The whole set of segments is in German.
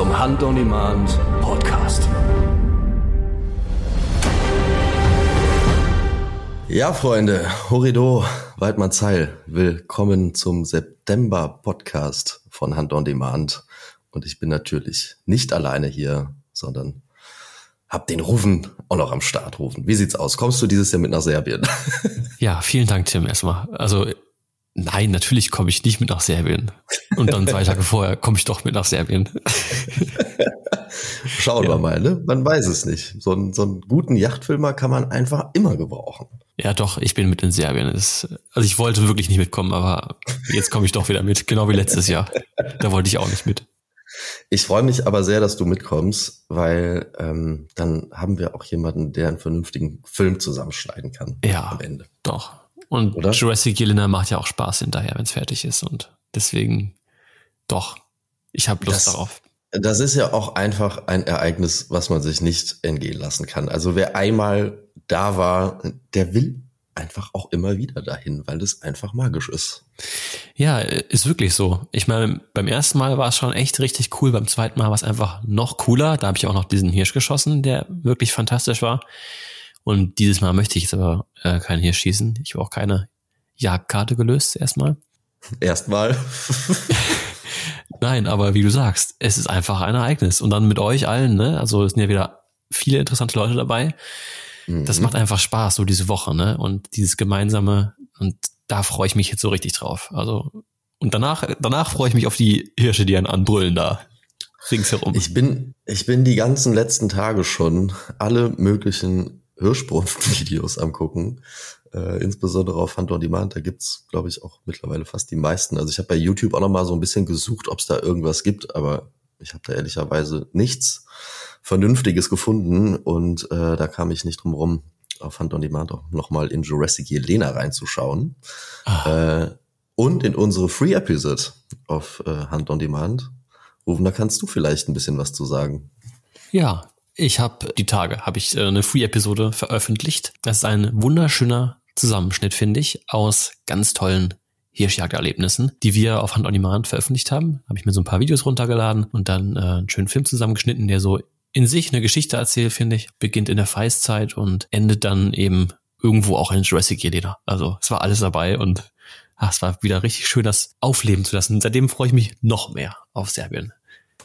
Zum Hand on Demand Podcast. Ja, Freunde, Horido, Waldmann Zeil, willkommen zum September Podcast von Hand on Demand. Und ich bin natürlich nicht alleine hier, sondern hab den Rufen auch noch am Start rufen. Wie sieht's aus? Kommst du dieses Jahr mit nach Serbien? Ja, vielen Dank, Tim, erstmal. Also, nein, natürlich komme ich nicht mit nach Serbien. Und dann zwei Tage vorher komme ich doch mit nach Serbien. Schauen ja. wir mal, ne? Man weiß es nicht. So einen, so einen guten Yachtfilmer kann man einfach immer gebrauchen. Ja, doch, ich bin mit in Serbien. Das, also ich wollte wirklich nicht mitkommen, aber jetzt komme ich doch wieder mit, genau wie letztes Jahr. Da wollte ich auch nicht mit. Ich freue mich aber sehr, dass du mitkommst, weil ähm, dann haben wir auch jemanden, der einen vernünftigen Film zusammenschneiden kann. Ja, am Ende. Doch. Und Oder? Jurassic Gelina macht ja auch Spaß hinterher, wenn es fertig ist. Und deswegen, doch, ich habe Lust das, darauf. Das ist ja auch einfach ein Ereignis, was man sich nicht entgehen lassen kann. Also wer einmal da war, der will einfach auch immer wieder dahin, weil es einfach magisch ist. Ja, ist wirklich so. Ich meine, beim ersten Mal war es schon echt richtig cool, beim zweiten Mal war es einfach noch cooler. Da habe ich auch noch diesen Hirsch geschossen, der wirklich fantastisch war. Und dieses Mal möchte ich jetzt aber äh, keinen Hirsch schießen. Ich habe auch keine Jagdkarte gelöst erstmal. Erstmal. Nein, aber wie du sagst, es ist einfach ein Ereignis. Und dann mit euch allen, ne? Also es sind ja wieder viele interessante Leute dabei. Das mhm. macht einfach Spaß, so diese Woche, ne? Und dieses gemeinsame, und da freue ich mich jetzt so richtig drauf. Also, und danach, danach freue ich mich auf die Hirsche, die einen anbrüllen da ringsherum. Ich bin, ich bin die ganzen letzten Tage schon alle möglichen Hirschbrunft-Videos am gucken. Äh, insbesondere auf Hunt on Demand, da gibt's, glaube ich, auch mittlerweile fast die meisten. Also ich habe bei YouTube auch noch mal so ein bisschen gesucht, ob es da irgendwas gibt, aber ich habe da ehrlicherweise nichts. Vernünftiges gefunden und äh, da kam ich nicht drum rum, auf Hand on Demand auch nochmal in Jurassic Jelena reinzuschauen. Ah. Äh, und in unsere Free Episode auf äh, Hand on Demand. Rufen, da kannst du vielleicht ein bisschen was zu sagen. Ja, ich habe die Tage habe ich äh, eine Free Episode veröffentlicht. Das ist ein wunderschöner Zusammenschnitt, finde ich, aus ganz tollen Hirschjagderlebnissen, die wir auf Hand on Demand veröffentlicht haben. Habe ich mir so ein paar Videos runtergeladen und dann äh, einen schönen Film zusammengeschnitten, der so in sich eine Geschichte erzählt, finde ich. Beginnt in der Feiszeit und endet dann eben irgendwo auch in Jurassic Jelena. Also es war alles dabei und ach, es war wieder richtig schön, das aufleben zu lassen. Seitdem freue ich mich noch mehr auf Serbien.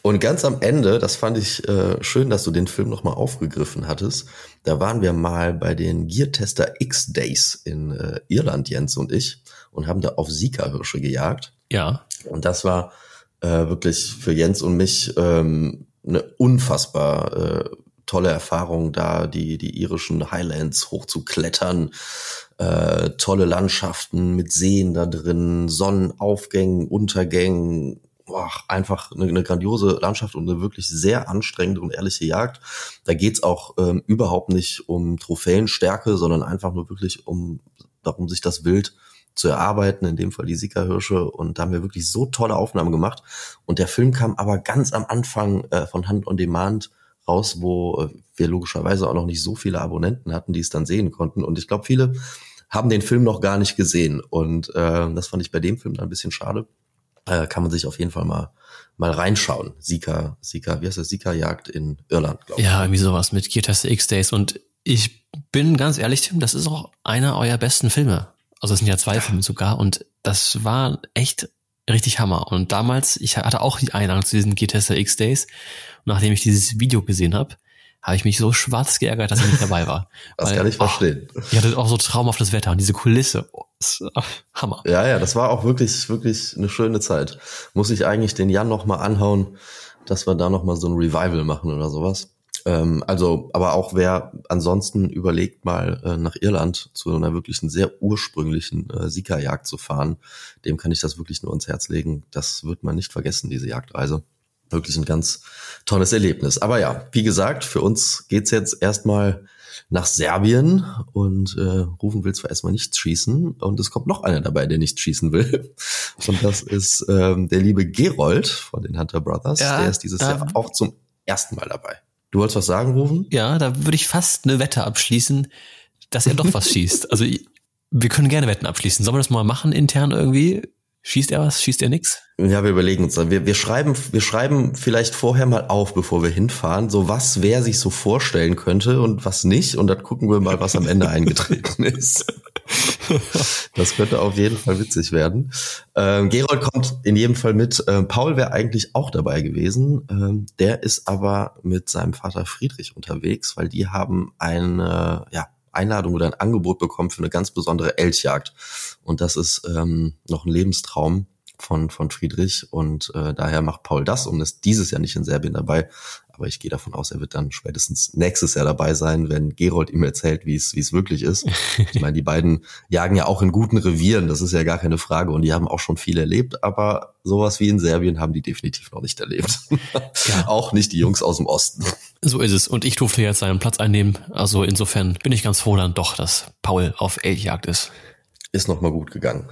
Und ganz am Ende, das fand ich äh, schön, dass du den Film nochmal aufgegriffen hattest. Da waren wir mal bei den Gear Tester X Days in äh, Irland, Jens und ich, und haben da auf Sika-Hirsche gejagt. Ja. Und das war äh, wirklich für Jens und mich ähm, eine unfassbar äh, tolle Erfahrung, da die, die irischen Highlands hochzuklettern. Äh, tolle Landschaften mit Seen da drin, Sonnenaufgängen, Untergängen, boah, einfach eine, eine grandiose Landschaft und eine wirklich sehr anstrengende und ehrliche Jagd. Da geht's auch ähm, überhaupt nicht um Trophäenstärke, sondern einfach nur wirklich um darum, sich das Wild zu erarbeiten, in dem Fall die Sika-Hirsche. Und da haben wir wirklich so tolle Aufnahmen gemacht. Und der Film kam aber ganz am Anfang äh, von Hand on Demand raus, wo äh, wir logischerweise auch noch nicht so viele Abonnenten hatten, die es dann sehen konnten. Und ich glaube, viele haben den Film noch gar nicht gesehen. Und äh, das fand ich bei dem Film dann ein bisschen schade. Äh, kann man sich auf jeden Fall mal mal reinschauen. Sika, Sika, wie heißt das? Sika-Jagd in Irland, glaube ich. Ja, irgendwie sowas mit Gear Tester X-Days. Und ich bin ganz ehrlich, Tim, das ist auch einer eurer besten Filme. Also es sind ja zwei Filme sogar und das war echt richtig Hammer. Und damals, ich hatte auch die Einladung zu diesen G-Tester X-Days. Und nachdem ich dieses Video gesehen habe, habe ich mich so schwarz geärgert, dass ich nicht dabei war. das Weil, kann ich verstehen. Oh, ich hatte auch so traumhaftes Wetter und diese Kulisse. Oh, Hammer. Ja, ja, das war auch wirklich, wirklich eine schöne Zeit. Muss ich eigentlich den Jan nochmal anhauen, dass wir da nochmal so ein Revival machen oder sowas. Ähm, also, aber auch wer ansonsten überlegt, mal äh, nach Irland zu einer wirklichen sehr ursprünglichen äh, Sika-Jagd zu fahren, dem kann ich das wirklich nur ans Herz legen. Das wird man nicht vergessen, diese Jagdreise. Wirklich ein ganz tolles Erlebnis. Aber ja, wie gesagt, für uns geht's jetzt erstmal nach Serbien und äh, Rufen will zwar erstmal nichts schießen und es kommt noch einer dabei, der nichts schießen will. Und das ist ähm, der liebe Gerold von den Hunter Brothers. Ja, der ist dieses Jahr auch zum ersten Mal dabei. Du wolltest was sagen, Rufen? Ja, da würde ich fast eine Wette abschließen, dass er doch was schießt. Also wir können gerne Wetten abschließen. Sollen wir das mal machen intern irgendwie? Schießt er was? Schießt er nix? Ja, wir überlegen uns. Wir, wir schreiben, wir schreiben vielleicht vorher mal auf, bevor wir hinfahren, so was wer sich so vorstellen könnte und was nicht. Und dann gucken wir mal, was am Ende eingetreten ist. Das könnte auf jeden Fall witzig werden. Ähm, Gerold kommt in jedem Fall mit. Ähm, Paul wäre eigentlich auch dabei gewesen. Ähm, der ist aber mit seinem Vater Friedrich unterwegs, weil die haben eine, ja, Einladung oder ein Angebot bekommen für eine ganz besondere Elchjagd. Und das ist ähm, noch ein Lebenstraum von, von Friedrich und äh, daher macht Paul das und ist dieses Jahr nicht in Serbien dabei. Aber ich gehe davon aus, er wird dann spätestens nächstes Jahr dabei sein, wenn Gerold ihm erzählt, wie es wie es wirklich ist. Ich meine, die beiden jagen ja auch in guten Revieren, das ist ja gar keine Frage. Und die haben auch schon viel erlebt, aber sowas wie in Serbien haben die definitiv noch nicht erlebt. Ja. auch nicht die Jungs aus dem Osten. So ist es. Und ich durfte jetzt seinen Platz einnehmen. Also insofern bin ich ganz froh dann doch, dass Paul auf Elchjagd ist ist nochmal gut gegangen.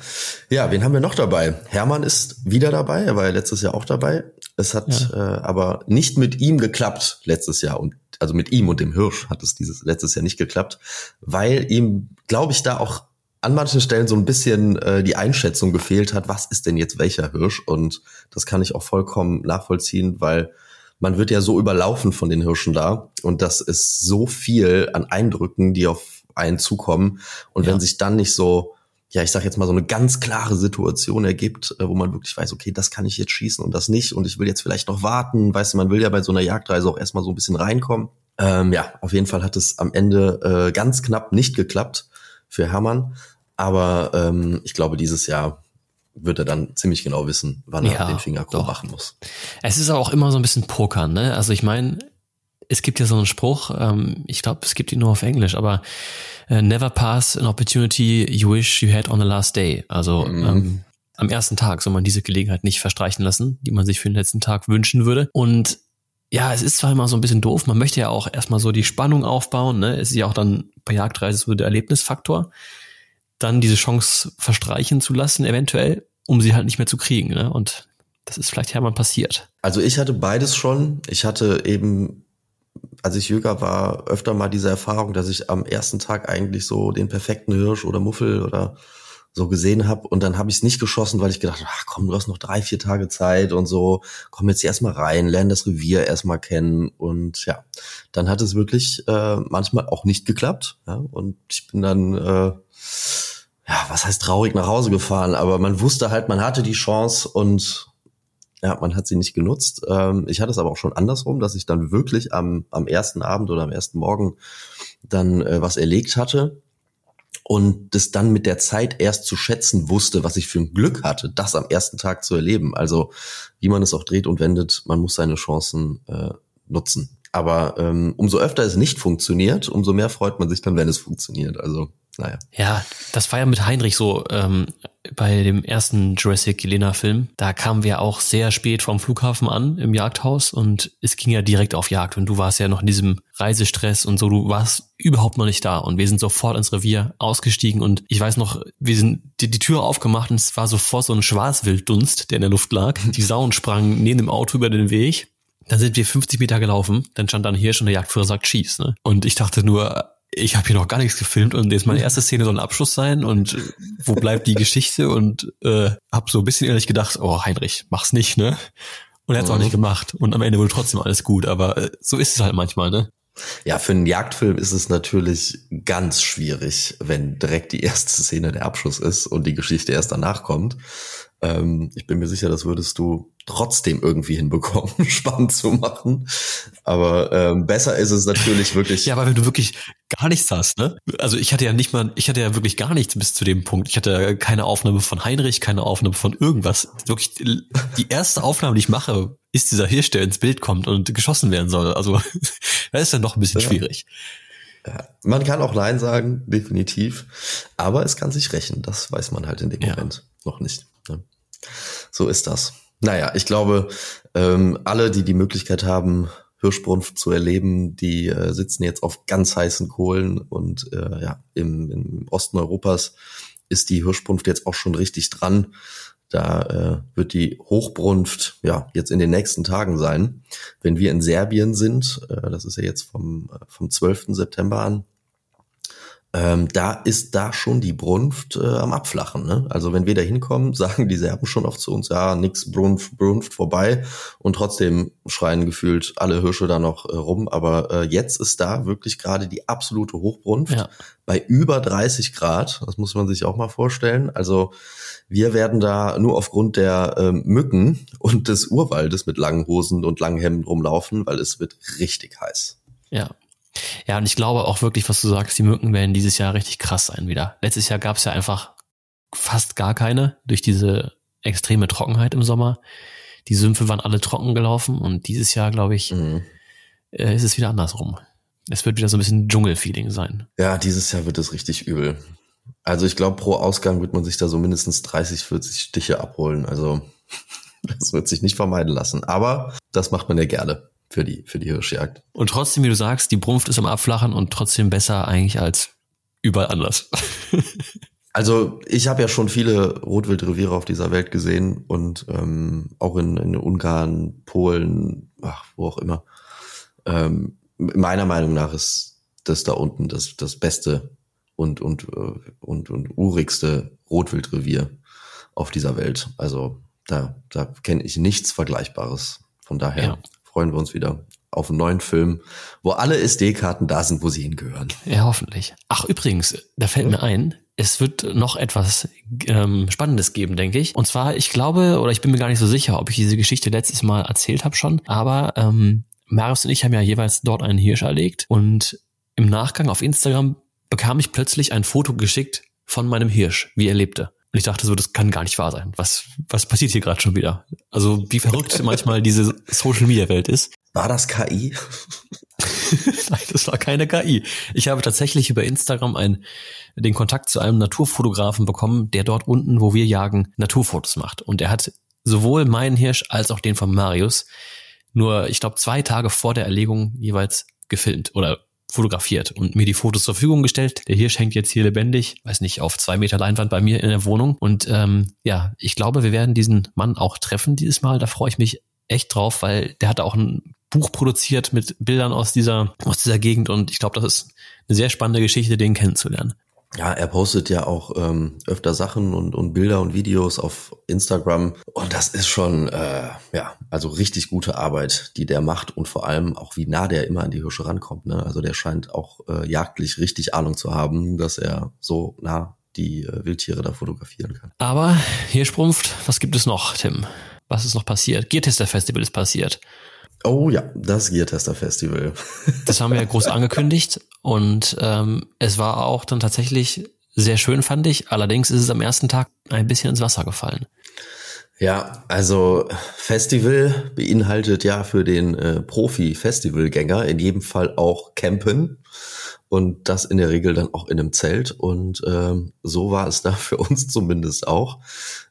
Ja, wen haben wir noch dabei? Hermann ist wieder dabei, er war ja letztes Jahr auch dabei. Es hat ja. äh, aber nicht mit ihm geklappt letztes Jahr und also mit ihm und dem Hirsch hat es dieses letztes Jahr nicht geklappt, weil ihm, glaube ich, da auch an manchen Stellen so ein bisschen äh, die Einschätzung gefehlt hat, was ist denn jetzt welcher Hirsch? Und das kann ich auch vollkommen nachvollziehen, weil man wird ja so überlaufen von den Hirschen da und das ist so viel an Eindrücken, die auf einen zukommen. Und ja. wenn sich dann nicht so ja, ich sag jetzt mal so eine ganz klare Situation ergibt, äh, wo man wirklich weiß, okay, das kann ich jetzt schießen und das nicht und ich will jetzt vielleicht noch warten. Weißt du, man will ja bei so einer Jagdreise auch erstmal so ein bisschen reinkommen. Ähm, ja, auf jeden Fall hat es am Ende äh, ganz knapp nicht geklappt für Hermann. Aber ähm, ich glaube, dieses Jahr wird er dann ziemlich genau wissen, wann ja, er den Finger machen muss. Es ist auch immer so ein bisschen Pokern, ne? Also ich meine, es gibt ja so einen Spruch, ähm, ich glaube, es gibt ihn nur auf Englisch, aber äh, never pass an opportunity you wish you had on the last day. Also mhm. ähm, am ersten Tag soll man diese Gelegenheit nicht verstreichen lassen, die man sich für den letzten Tag wünschen würde. Und ja, es ist zwar immer so ein bisschen doof, man möchte ja auch erstmal so die Spannung aufbauen, ne? Es ist ja auch dann bei Jagdreise so der Erlebnisfaktor, dann diese Chance verstreichen zu lassen, eventuell, um sie halt nicht mehr zu kriegen, ne? Und das ist vielleicht Hermann passiert. Also ich hatte beides schon. Ich hatte eben als ich jünger war, öfter mal diese Erfahrung, dass ich am ersten Tag eigentlich so den perfekten Hirsch oder Muffel oder so gesehen habe und dann habe ich es nicht geschossen, weil ich gedacht habe, ach komm, du hast noch drei, vier Tage Zeit und so, komm jetzt erstmal rein, lern das Revier erstmal kennen. Und ja, dann hat es wirklich äh, manchmal auch nicht geklappt ja, und ich bin dann äh, ja, was heißt traurig nach Hause gefahren, aber man wusste halt, man hatte die Chance und ja, man hat sie nicht genutzt. Ähm, ich hatte es aber auch schon andersrum, dass ich dann wirklich am, am ersten Abend oder am ersten Morgen dann äh, was erlegt hatte und das dann mit der Zeit erst zu schätzen wusste, was ich für ein Glück hatte, das am ersten Tag zu erleben. Also wie man es auch dreht und wendet, man muss seine Chancen äh, nutzen. Aber ähm, umso öfter es nicht funktioniert, umso mehr freut man sich dann, wenn es funktioniert. Also naja. Ja, das war ja mit Heinrich so ähm, bei dem ersten Jurassic Lena Film. Da kamen wir auch sehr spät vom Flughafen an im Jagdhaus und es ging ja direkt auf Jagd und du warst ja noch in diesem Reisestress und so, du warst überhaupt noch nicht da und wir sind sofort ins Revier ausgestiegen und ich weiß noch, wir sind die, die Tür aufgemacht und es war sofort so ein Schwarzwilddunst, der in der Luft lag. Die Sauen sprangen neben dem Auto über den Weg dann sind wir 50 Meter gelaufen, dann stand dann hier schon der Jagdführer sagt schieß. Ne? Und ich dachte nur, ich habe hier noch gar nichts gefilmt und jetzt meine erste Szene soll ein Abschluss sein und wo bleibt die Geschichte und äh, habe so ein bisschen ehrlich gedacht, oh Heinrich, mach's nicht, ne? Und er hat's mhm. auch nicht gemacht und am Ende wurde trotzdem alles gut, aber äh, so ist es halt manchmal, ne? Ja, für einen Jagdfilm ist es natürlich ganz schwierig, wenn direkt die erste Szene der Abschluss ist und die Geschichte erst danach kommt. Ähm, ich bin mir sicher, das würdest du trotzdem irgendwie hinbekommen, spannend zu machen. Aber ähm, besser ist es natürlich wirklich. ja, aber wenn du wirklich gar nichts hast, ne? Also ich hatte ja nicht mal, ich hatte ja wirklich gar nichts bis zu dem Punkt. Ich hatte keine Aufnahme von Heinrich, keine Aufnahme von irgendwas. Wirklich die erste Aufnahme, die ich mache, ist dieser Hirsch, der ins Bild kommt und geschossen werden soll. Also das ist dann noch ein bisschen ja. schwierig. Ja, man kann auch Nein sagen, definitiv. Aber es kann sich rächen. Das weiß man halt in dem ja. Moment noch nicht. Ne? So ist das. Naja, ich glaube, ähm, alle, die die Möglichkeit haben, Hirschbrunft zu erleben, die äh, sitzen jetzt auf ganz heißen Kohlen und äh, ja, im, im Osten Europas ist die Hirschbrunft jetzt auch schon richtig dran. Da äh, wird die Hochbrunft ja jetzt in den nächsten Tagen sein. Wenn wir in Serbien sind, äh, das ist ja jetzt vom, äh, vom 12. September an, ähm, da ist da schon die Brunft äh, am Abflachen. Ne? Also wenn wir da hinkommen, sagen die Serben schon oft zu uns, ja, nix Brunft, Brunft vorbei und trotzdem schreien gefühlt alle Hirsche da noch äh, rum. Aber äh, jetzt ist da wirklich gerade die absolute Hochbrunft Ja. bei über 30 Grad. Das muss man sich auch mal vorstellen. Also wir werden da nur aufgrund der ähm, Mücken und des Urwaldes mit langen Hosen und langen Hemden rumlaufen, weil es wird richtig heiß. Ja. Ja, und ich glaube auch wirklich, was du sagst, die Mücken werden dieses Jahr richtig krass sein wieder. Letztes Jahr gab es ja einfach fast gar keine durch diese extreme Trockenheit im Sommer. Die Sümpfe waren alle trocken gelaufen und dieses Jahr, glaube ich, Mhm. äh, ist es wieder andersrum. Es wird wieder so ein bisschen Dschungelfeeling sein. Ja, dieses Jahr wird es richtig übel. Also ich glaube, pro Ausgang wird man sich da so mindestens 30, 40 Stiche abholen. Also das wird sich nicht vermeiden lassen. Aber das macht man ja gerne für die, für die Hirschjagd. Und trotzdem, wie du sagst, die Brunft ist am Abflachen und trotzdem besser eigentlich als überall anders. Also ich habe ja schon viele Rotwildreviere auf dieser Welt gesehen und ähm, auch in, in Ungarn, Polen, ach, wo auch immer. Ähm, meiner Meinung nach ist das da unten das, das beste und, und, äh, und, und urigste Rotwildrevier auf dieser Welt. Also da, da kenne ich nichts Vergleichbares. Von daher Ja. Freuen wir uns wieder auf einen neuen Film, wo alle SD-Karten da sind, wo sie hingehören. Ja, hoffentlich. Ach, übrigens, da fällt mir ein, es wird noch etwas ähm, Spannendes geben, denke ich. Und zwar, ich glaube, oder ich bin mir gar nicht so sicher, ob ich diese Geschichte letztes Mal erzählt habe schon, aber ähm, Marius und ich haben ja jeweils dort einen Hirsch erlegt und im Nachgang auf Instagram bekam ich plötzlich ein Foto geschickt von meinem Hirsch, wie er lebte. Und ich dachte so, das kann gar nicht wahr sein. Was, was passiert hier gerade schon wieder? Also wie verrückt manchmal diese Social-Media-Welt ist. War das KI? Nein, das war keine KI. Ich habe tatsächlich über Instagram ein, den Kontakt zu einem Naturfotografen bekommen, der dort unten, wo wir jagen, Naturfotos macht. Und er hat sowohl meinen Hirsch als auch den von Marius nur, ich glaube, zwei Tage vor der Erlegung jeweils gefilmt oder fotografiert und mir die Fotos zur Verfügung gestellt. Der Hirsch hängt jetzt hier lebendig, weiß nicht, auf zwei Meter Leinwand bei mir in der Wohnung. Und ähm, ja, ich glaube, wir werden diesen Mann auch treffen dieses Mal. Da freue ich mich echt drauf, weil der hat auch ein Buch produziert mit Bildern aus dieser, aus dieser Gegend und ich glaube, das ist eine sehr spannende Geschichte, den kennenzulernen. Ja, er postet ja auch ähm, öfter Sachen und, und Bilder und Videos auf Instagram. Und das ist schon, äh, ja, also richtig gute Arbeit, die der macht und vor allem auch, wie nah der immer an die Hirsche rankommt. Ne? Also der scheint auch äh, jagdlich richtig Ahnung zu haben, dass er so nah die äh, Wildtiere da fotografieren kann. Aber Hirschprumpft, was gibt es noch, Tim? Was ist noch passiert? Geartester Festival ist passiert. Oh ja, das Geartester Festival. Das haben wir ja groß angekündigt und ähm, es war auch dann tatsächlich sehr schön, fand ich. Allerdings ist es am ersten Tag ein bisschen ins Wasser gefallen. Ja, also Festival beinhaltet ja für den äh, Profi-Festivalgänger in jedem Fall auch Campen und das in der Regel dann auch in einem Zelt und ähm, so war es da für uns zumindest auch.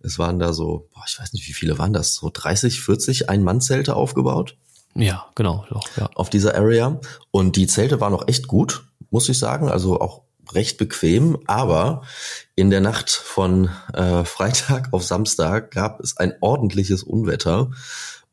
Es waren da so, boah, ich weiß nicht, wie viele waren das, so 30, 40 Ein-Mann-Zelte aufgebaut Ja, genau, doch, ja. auf dieser Area. Und die Zelte waren auch echt gut, muss ich sagen, also auch recht bequem, aber in der Nacht von äh, Freitag auf Samstag gab es ein ordentliches Unwetter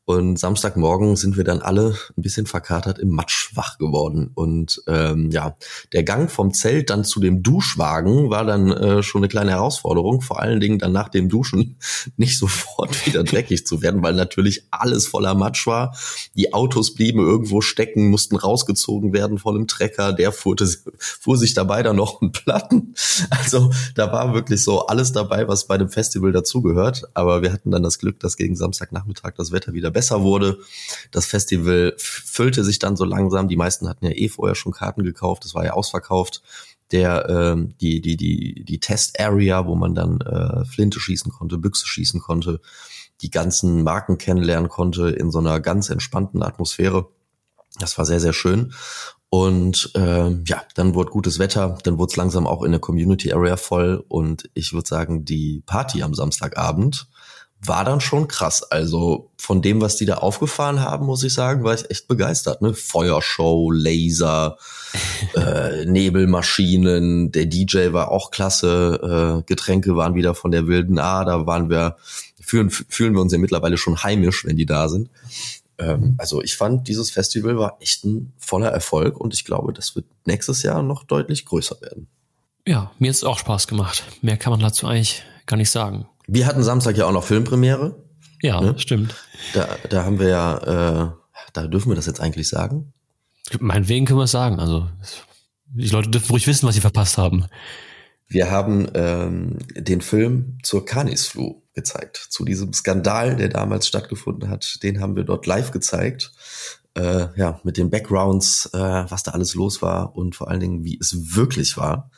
und Samstagmorgen sind wir dann alle ein bisschen verkatert im Matsch wach geworden. Und ähm, ja, der Gang vom Zelt dann zu dem Duschwagen war dann äh, schon eine kleine Herausforderung. Vor allen Dingen dann nach dem Duschen nicht sofort wieder dreckig zu werden, weil natürlich alles voller Matsch war. Die Autos blieben irgendwo stecken, mussten rausgezogen werden von einem Trecker. Der fuhrte, fuhr sich dabei dann noch einen Platten. Also da war wirklich so alles dabei, was bei dem Festival dazugehört. Aber wir hatten dann das Glück, dass gegen Samstagnachmittag das Wetter wieder besser wurde. Das Festival füllte sich dann so langsam. Die meisten hatten ja eh vorher schon Karten gekauft. Das war ja ausverkauft. Der ähm, die die die die Test Area, wo man dann äh, Flinte schießen konnte, Büchse schießen konnte, die ganzen Marken kennenlernen konnte in so einer ganz entspannten Atmosphäre. Das war sehr sehr schön. Und ähm, ja, dann wurde gutes Wetter, dann wurde es langsam auch in der Community Area voll und ich würde sagen, die Party am Samstagabend war dann schon krass. Also von dem, was die da aufgefahren haben, muss ich sagen, war ich echt begeistert. Ne? Feuershow, Laser, äh, Nebelmaschinen, der DJ war auch klasse, äh, Getränke waren wieder von der wilden A, da waren wir, fühlen, fühlen wir uns ja mittlerweile schon heimisch, wenn die da sind. Ähm, also ich fand, dieses Festival war echt ein voller Erfolg und ich glaube, das wird nächstes Jahr noch deutlich größer werden. Ja, mir hat es auch Spaß gemacht. Mehr kann man dazu eigentlich gar nicht sagen. Wir hatten Samstag ja auch noch Filmpremiere. Ja, ne? stimmt. Da, da haben wir ja, äh, da dürfen wir das jetzt eigentlich sagen. Meinetwegen können wir es sagen. Also die Leute dürfen ruhig wissen, was sie verpasst haben. Wir haben ähm, den Film zur Canis-Flu gezeigt. Zu diesem Skandal, der damals stattgefunden hat, den haben wir dort live gezeigt. Äh, ja, mit den Backgrounds, äh, was da alles los war und vor allen Dingen, wie es wirklich war.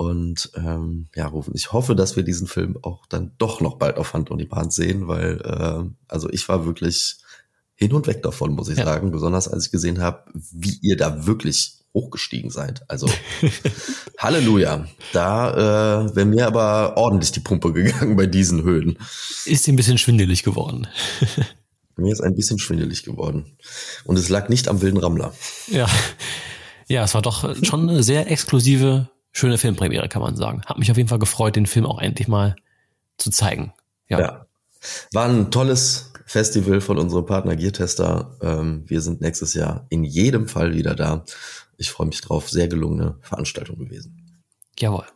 Und ähm, ja, Rufen, ich hoffe, dass wir diesen Film auch dann doch noch bald auf Hand und die Bahn sehen, weil äh, also ich war wirklich hin und weg davon, muss ich ja. sagen. Besonders als ich gesehen habe, wie ihr da wirklich hochgestiegen seid. Also Halleluja. Da äh, wäre mir aber ordentlich die Pumpe gegangen bei diesen Höhen. Ist ein bisschen schwindelig geworden. mir ist ein bisschen schwindelig geworden. Und es lag nicht am wilden Rammler. Ja. Ja, es war doch schon eine sehr exklusive, schöne Filmpremiere, kann man sagen. Hat mich auf jeden Fall gefreut, den Film auch endlich mal zu zeigen. Ja. ja. War ein tolles Festival von unserem Partner Geartester. Ähm, wir sind nächstes Jahr in jedem Fall wieder da ich freue mich drauf. Sehr gelungene Veranstaltung gewesen. Jawohl.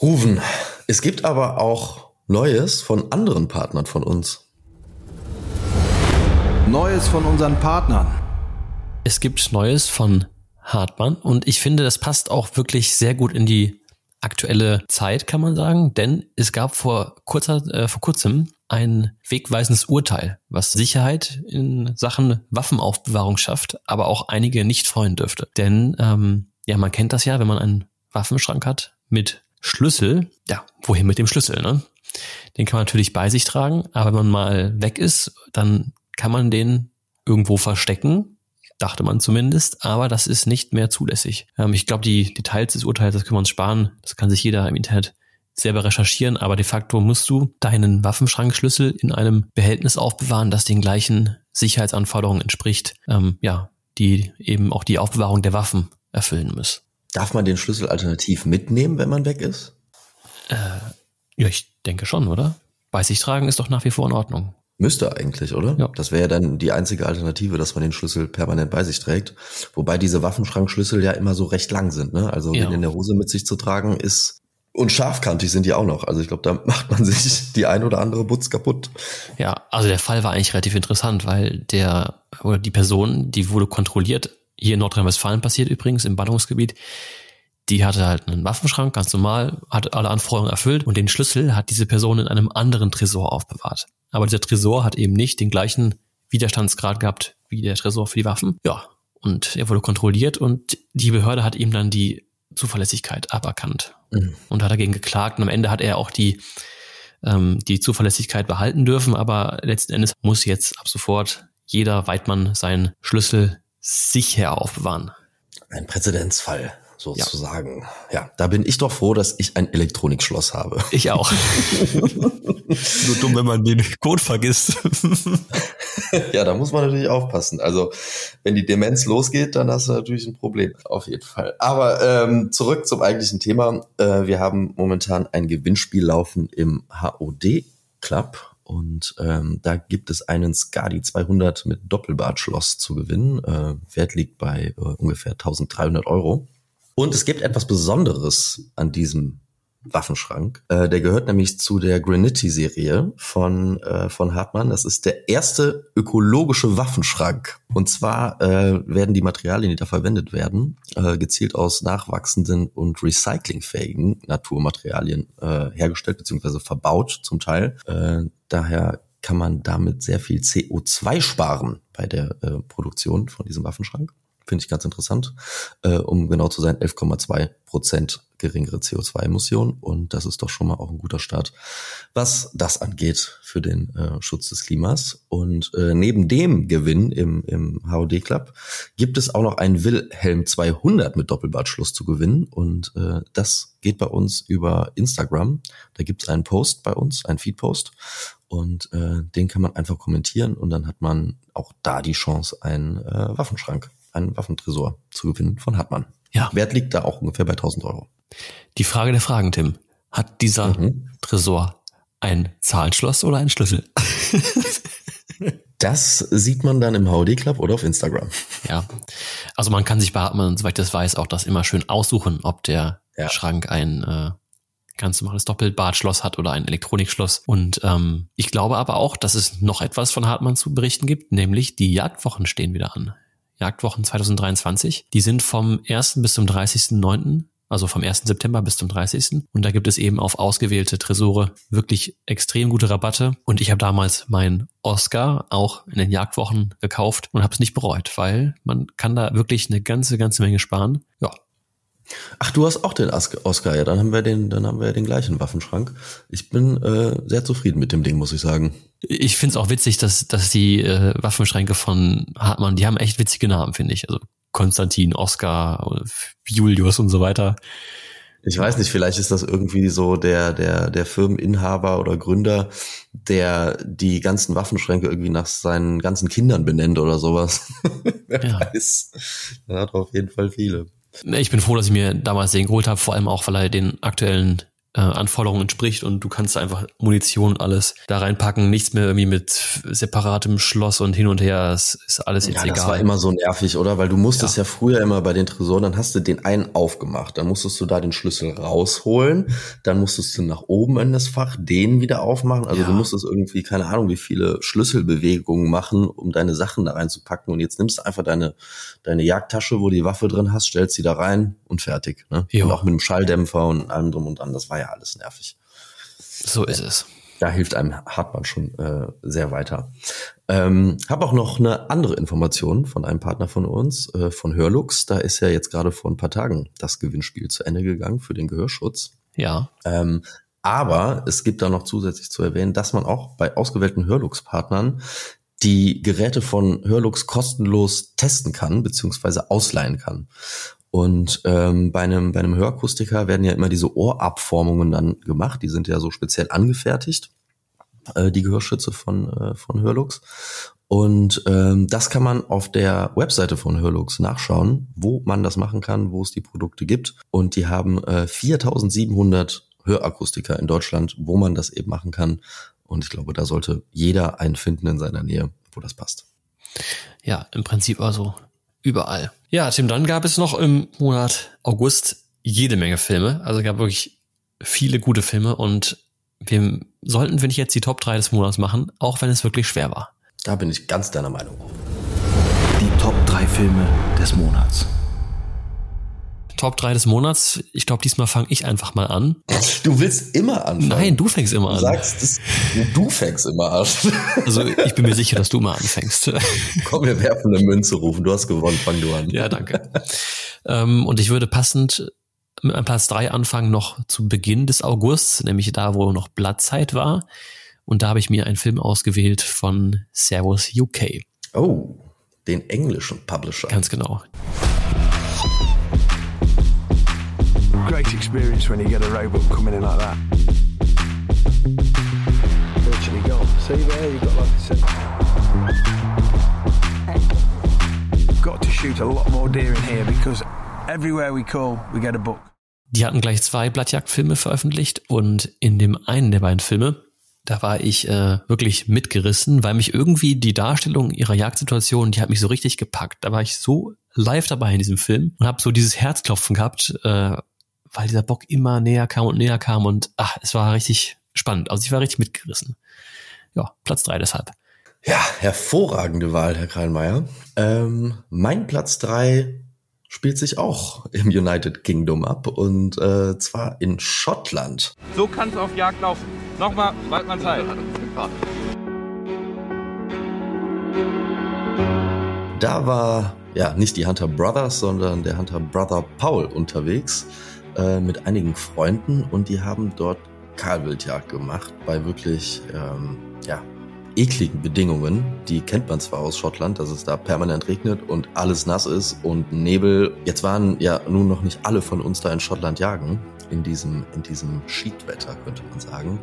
Ruven, es gibt aber auch Neues von anderen Partnern von uns. Neues von unseren Partnern. Es gibt Neues von Hartmann und ich finde, das passt auch wirklich sehr gut in die aktuelle Zeit, kann man sagen, denn es gab vor kurzer, äh, vor kurzem ein wegweisendes Urteil, was Sicherheit in Sachen Waffenaufbewahrung schafft, aber auch einige nicht freuen dürfte. Denn ähm, ja, man kennt das ja, wenn man einen Waffenschrank hat mit Schlüssel, ja, wohin mit dem Schlüssel, ne? Den kann man natürlich bei sich tragen, aber wenn man mal weg ist, dann kann man den irgendwo verstecken, dachte man zumindest, aber das ist nicht mehr zulässig. Ähm, ich glaube, die Details des Urteils, das können wir uns sparen, das kann sich jeder im Internet selber recherchieren, aber de facto musst du deinen Waffenschrankschlüssel in einem Behältnis aufbewahren, das den gleichen Sicherheitsanforderungen entspricht, ähm, ja, die eben auch die Aufbewahrung der Waffen erfüllen muss. Darf man den Schlüssel alternativ mitnehmen, wenn man weg ist? Äh, ja, ich denke schon, oder? Bei sich tragen ist doch nach wie vor in Ordnung. Müsste eigentlich, oder? Ja. Das wäre ja dann die einzige Alternative, dass man den Schlüssel permanent bei sich trägt. Wobei diese Waffenschrankschlüssel ja immer so recht lang sind. Ne? Also ja. den in der Hose mit sich zu tragen, ist und scharfkantig sind die auch noch. Also ich glaube, da macht man sich die ein oder andere Butz kaputt. Ja, also der Fall war eigentlich relativ interessant, weil der oder die Person, die wurde kontrolliert, hier in Nordrhein-Westfalen passiert übrigens, im Ballungsgebiet, die hatte halt einen Waffenschrank, ganz normal, hat alle Anforderungen erfüllt und den Schlüssel hat diese Person in einem anderen Tresor aufbewahrt. Aber dieser Tresor hat eben nicht den gleichen Widerstandsgrad gehabt wie der Tresor für die Waffen. Ja, und er wurde kontrolliert und die Behörde hat ihm dann die Zuverlässigkeit aberkannt mhm. und hat dagegen geklagt. Und am Ende hat er auch die, ähm, die Zuverlässigkeit behalten dürfen, aber letzten Endes muss jetzt ab sofort jeder Weidmann seinen Schlüssel sicher aufbewahren. Ein Präzedenzfall sozusagen. Ja. ja, da bin ich doch froh, dass ich ein Elektronikschloss habe. Ich auch. Nur dumm, wenn man den Code vergisst. ja, da muss man natürlich aufpassen. Also, wenn die Demenz losgeht, dann hast du natürlich ein Problem. Auf jeden Fall. Aber ähm, zurück zum eigentlichen Thema. Äh, wir haben momentan ein Gewinnspiel laufen im HOD Club. Und ähm, da gibt es einen Skadi 200 mit Doppelbadschloss zu gewinnen. Äh, Wert liegt bei äh, ungefähr 1300 Euro. Und es gibt etwas Besonderes an diesem Waffenschrank. Äh, der gehört nämlich zu der Granity-Serie von, äh, von Hartmann. Das ist der erste ökologische Waffenschrank. Und zwar äh, werden die Materialien, die da verwendet werden, äh, gezielt aus nachwachsenden und recyclingfähigen Naturmaterialien äh, hergestellt bzw. verbaut zum Teil. Äh, daher kann man damit sehr viel CO2 sparen bei der äh, Produktion von diesem Waffenschrank. Finde ich ganz interessant. Äh, um genau zu sein, 11,2 Prozent geringere CO2-Emissionen. Und das ist doch schon mal auch ein guter Start, was das angeht für den äh, Schutz des Klimas. Und äh, neben dem Gewinn im, im HOD Club gibt es auch noch einen Wilhelm 200 mit Doppelbadschluss zu gewinnen. Und äh, das geht bei uns über Instagram. Da gibt es einen Post bei uns, einen Feed-Post. Und äh, den kann man einfach kommentieren und dann hat man auch da die Chance, einen äh, Waffenschrank einen Waffentresor zu gewinnen von Hartmann. Ja. Wert liegt da auch ungefähr bei 1000 Euro. Die Frage der Fragen, Tim. Hat dieser mhm. Tresor ein Zahlenschloss oder einen Schlüssel? Das sieht man dann im HOD Club oder auf Instagram. Ja. Also man kann sich bei Hartmann, soweit ich das weiß, auch das immer schön aussuchen, ob der ja. Schrank ein äh, ganz normales Doppelbadschloss hat oder ein Elektronikschloss. Und ähm, ich glaube aber auch, dass es noch etwas von Hartmann zu berichten gibt, nämlich die Jagdwochen stehen wieder an. Jagdwochen 2023. Die sind vom 1. bis zum 30.09., also vom 1. September bis zum 30. Und da gibt es eben auf ausgewählte Tresore wirklich extrem gute Rabatte. Und ich habe damals meinen Oscar auch in den Jagdwochen gekauft und habe es nicht bereut, weil man kann da wirklich eine ganze, ganze Menge sparen. Ja, Ach, du hast auch den Oscar, ja, dann haben wir den, dann haben wir den gleichen Waffenschrank. Ich bin äh, sehr zufrieden mit dem Ding, muss ich sagen. Ich finde es auch witzig, dass, dass die äh, Waffenschränke von Hartmann, die haben echt witzige Namen, finde ich. Also Konstantin, Oscar, Julius und so weiter. Ich weiß nicht, vielleicht ist das irgendwie so der, der, der Firmeninhaber oder Gründer, der die ganzen Waffenschränke irgendwie nach seinen ganzen Kindern benennt oder sowas. Wer ja. weiß. Er hat auf jeden Fall viele. Ich bin froh, dass ich mir damals den geholt habe, vor allem auch, weil er den aktuellen äh, Anforderungen entspricht und du kannst einfach Munition und alles da reinpacken, nichts mehr irgendwie mit separatem Schloss und hin und her, es ist alles jetzt ja, egal. Das war immer so nervig, oder? Weil du musstest ja. ja früher immer bei den Tresoren, dann hast du den einen aufgemacht, dann musstest du da den Schlüssel rausholen, dann musstest du nach oben in das Fach den wieder aufmachen, also ja. du musstest irgendwie, keine Ahnung, wie viele Schlüsselbewegungen machen, um deine Sachen da reinzupacken und jetzt nimmst du einfach deine, deine Jagdtasche, wo du die Waffe drin hast, stellst sie da rein und fertig, ne? Und auch mit dem Schalldämpfer und allem drum und dran, das war ja ja alles nervig. So ist es. Da hilft einem Hartmann schon äh, sehr weiter. Ähm, habe auch noch eine andere Information von einem Partner von uns, äh, von Hörlux. Da ist ja jetzt gerade vor ein paar Tagen das Gewinnspiel zu Ende gegangen für den Gehörschutz. Ja. Ähm, aber es gibt da noch zusätzlich zu erwähnen, dass man auch bei ausgewählten Hörlux-Partnern die Geräte von Hörlux kostenlos testen kann, beziehungsweise ausleihen kann. Und ähm, bei einem bei einem Hörakustiker werden ja immer diese Ohrabformungen dann gemacht. Die sind ja so speziell angefertigt, äh, die Gehörschütze von äh, von Hörlux. Und ähm, das kann man auf der Webseite von Hörlux nachschauen, wo man das machen kann, wo es die Produkte gibt. Und die haben äh, 4.700 Hörakustiker in Deutschland, wo man das eben machen kann. Und ich glaube, da sollte jeder einen finden in seiner Nähe, wo das passt. Ja, im Prinzip also überall. Ja, Tim, dann gab es noch im Monat August jede Menge Filme. Also gab wirklich viele gute Filme und wir sollten, wenn ich jetzt die Top 3 des Monats machen, auch wenn es wirklich schwer war. Da bin ich ganz deiner Meinung. Die Top 3 Filme des Monats. Top 3 des Monats. Ich glaube, diesmal fange ich einfach mal an. Du willst immer anfangen. Nein, du fängst immer an. Du sagst, das, du fängst immer an. Also ich bin mir sicher, dass du mal anfängst. Komm, wir werfen eine Münze rufen. Du hast gewonnen, fang du an. Ja, danke. ähm, und ich würde passend mit einem Platz 3 anfangen, noch zu Beginn des Augusts, nämlich da, wo noch Blattzeit war. Und da habe ich mir einen Film ausgewählt von Servus UK. Oh, den englischen Publisher. Ganz genau. Great experience when you get a robot coming in like that. Virtually gone. See there, you've got like I said. Got to shoot a lot more deer in here because everywhere we call, we get a book. Die hatten gleich zwei Blattjagdfilme veröffentlicht und in dem einen der beiden Filme, da war ich äh, wirklich mitgerissen, weil mich irgendwie die Darstellung ihrer Jagdsituation, die hat mich so richtig gepackt. Da war ich so live dabei in diesem Film und habe so dieses Herzklopfen gehabt, äh, weil dieser Bock immer näher kam und näher kam und ach, es war richtig spannend. Also ich war richtig mitgerissen. Ja, Platz drei deshalb. Ja, hervorragende Wahl, Herr Kreinmeier. Ähm, mein Platz drei spielt sich auch im United Kingdom ab und äh, zwar in Schottland. So kann es auf Jagd laufen. Nochmal, Waldmann Zeit. Da war ja nicht die Hunter Brothers, sondern der Hunter Brother Paul unterwegs äh, mit einigen Freunden und die haben dort Kahlwildjagd gemacht bei wirklich ähm, ja, ekligen Bedingungen. Die kennt man zwar aus Schottland, dass es da permanent regnet und alles nass ist und Nebel. Jetzt waren ja nun noch nicht alle von uns da in Schottland jagen. In diesem, in diesem Schiedwetter, könnte man sagen.